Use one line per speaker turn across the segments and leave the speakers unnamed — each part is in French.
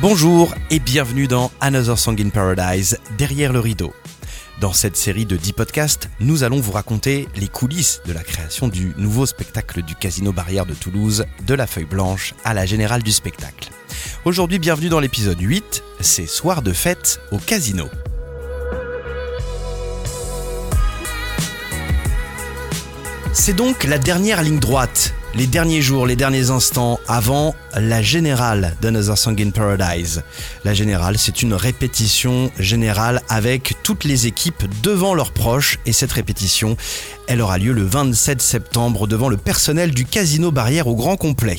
Bonjour et bienvenue dans Another Song in Paradise, derrière le rideau. Dans cette série de 10 podcasts, nous allons vous raconter les coulisses de la création du nouveau spectacle du Casino Barrière de Toulouse, de la feuille blanche à la générale du spectacle. Aujourd'hui, bienvenue dans l'épisode 8, c'est Soir de fête au casino. C'est donc la dernière ligne droite, les derniers jours, les derniers instants avant la générale d'Another Song in Paradise. La générale, c'est une répétition générale avec toutes les équipes devant leurs proches et cette répétition, elle aura lieu le 27 septembre devant le personnel du Casino Barrière au grand complet.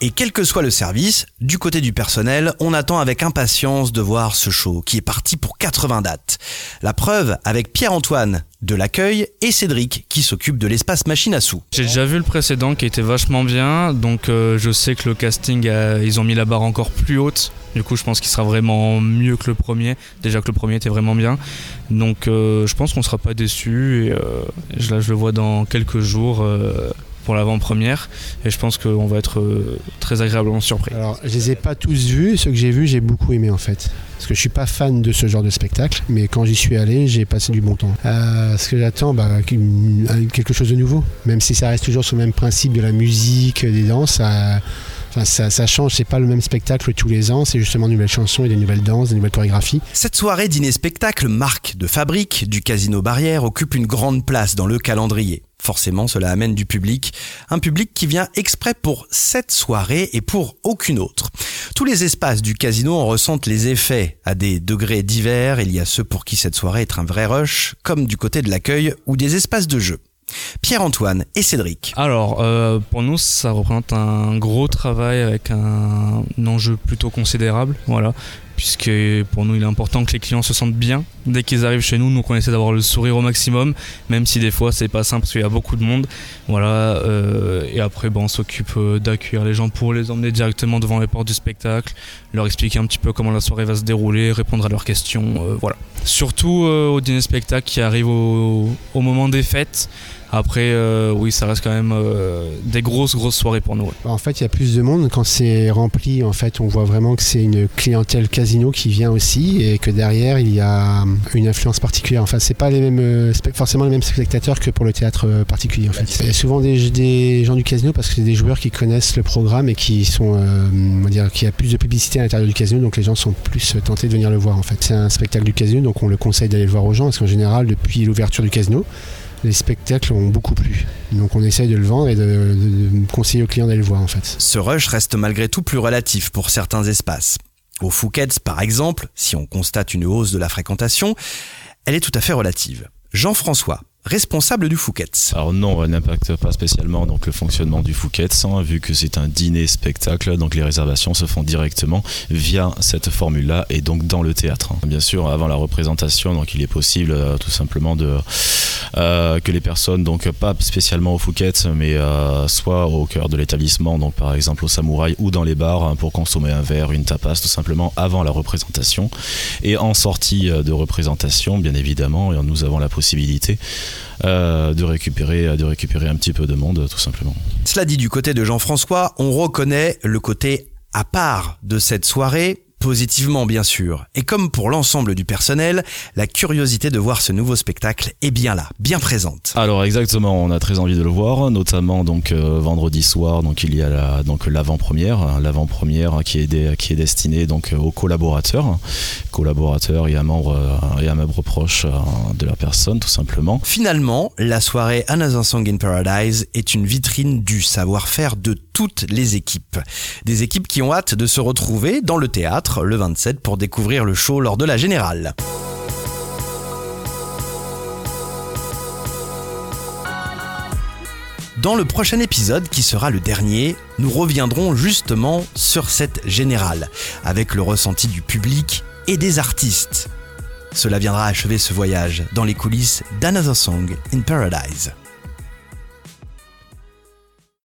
Et quel que soit le service, du côté du personnel, on attend avec impatience de voir ce show qui est parti pour 80 dates. La preuve avec Pierre-Antoine de l'accueil et Cédric qui s'occupe de l'espace machine à sous.
J'ai déjà vu le précédent qui était vachement bien, donc euh, je sais que le casting, ils ont mis la barre encore plus haute. Du coup, je pense qu'il sera vraiment mieux que le premier. Déjà que le premier était vraiment bien. Donc, euh, je pense qu'on sera pas déçu. Et euh, là, je le vois dans quelques jours pour l'avant-première et je pense qu'on va être euh, très agréablement surpris.
Alors, je les ai pas tous vus, ceux que j'ai vus, j'ai beaucoup aimé en fait. Parce que je suis pas fan de ce genre de spectacle, mais quand j'y suis allé, j'ai passé du bon temps. Euh, ce que j'attends, bah, quelque chose de nouveau. Même si ça reste toujours sur le même principe de la musique, des danses, ça, Enfin, ça, ça, change, c'est pas le même spectacle tous les ans, c'est justement de nouvelles chansons et des nouvelles danses, des nouvelles chorégraphies.
Cette soirée dîner-spectacle, marque de fabrique du Casino Barrière, occupe une grande place dans le calendrier. Forcément, cela amène du public, un public qui vient exprès pour cette soirée et pour aucune autre. Tous les espaces du casino en ressentent les effets à des degrés divers. Il y a ceux pour qui cette soirée est un vrai rush, comme du côté de l'accueil ou des espaces de jeu. Pierre-Antoine et Cédric.
Alors, euh, pour nous, ça représente un gros travail avec un, enjeu plutôt considérable. Voilà puisque pour nous il est important que les clients se sentent bien dès qu'ils arrivent chez nous. Donc on essaie d'avoir le sourire au maximum, même si des fois c'est pas simple parce qu'il y a beaucoup de monde. Voilà. Euh, et après, bon, on s'occupe euh, d'accueillir les gens pour les emmener directement devant les portes du spectacle, leur expliquer un petit peu comment la soirée va se dérouler, répondre à leurs questions. voilà. Surtout au dîner spectacle qui arrive au moment des fêtes. Après, euh, oui, ça reste quand même euh, des grosses, grosses soirées pour nous.
En fait, il y a plus de monde. Quand c'est rempli, en fait, on voit vraiment que c'est une clientèle casino qui vient aussi et que derrière, il y a une influence particulière. Enfin, c'est pas les mêmes, euh, forcément les mêmes spectateurs que pour le théâtre particulier, en fait. Il y a souvent des, des, gens du casino parce que c'est des joueurs qui connaissent le programme et qui sont, on va dire, qui a plus de publicité à l'intérieur du casino, donc les gens sont plus tentés de venir le voir, en fait. C'est un spectacle du casino, donc on le conseille d'aller le voir aux gens parce qu'en général, depuis l'ouverture du casino, les spectacles ont beaucoup plu. Donc on essaye de le vendre et de, conseiller aux clients d'aller le voir en fait.
Ce rush reste malgré tout plus relatif pour certains espaces. Au Fouquet's par exemple, si on constate une hausse de la fréquentation, elle est tout à fait relative. Jean-François, responsable du Fouquet's.
Alors non, elle n'impacte pas spécialement donc le fonctionnement du Fouquet's, hein, vu que c'est un dîner spectacle, donc les réservations se font directement via cette formule-là et donc dans le théâtre. Bien sûr, avant la représentation, donc il est possible euh, tout simplement de euh, que les personnes, donc pas spécialement au Fouquet's, mais euh, soit au cœur de l'établissement, donc par exemple au Samouraï ou dans les bars hein, pour consommer un verre, une tapas, tout simplement avant la représentation et en sortie de représentation, bien évidemment, nous avons la possibilité euh, de, récupérer, de récupérer un petit peu de monde, tout simplement.
Cela dit, du côté de Jean-François, on reconnaît le côté à part de cette soirée positivement bien sûr. Et comme pour l'ensemble du personnel, la curiosité de voir ce nouveau spectacle est bien là, bien présente.
Alors exactement, on a très envie de le voir, notamment donc euh, vendredi soir, donc il y a la, donc l'avant-première, l'avant-première qui est qui est destinée donc aux collaborateurs, collaborateurs et à membres et à membres proches euh, de la personne tout simplement.
Finalement, la soirée Another Song in Paradise est une vitrine du savoir-faire de toutes les équipes. Des équipes qui ont hâte de se retrouver dans le théâtre le 27 pour découvrir le show lors de la générale. Dans le prochain épisode, qui sera le dernier, nous reviendrons justement sur cette générale, avec le ressenti du public et des artistes. Cela viendra achever ce voyage dans les coulisses d'Another Song in Paradise.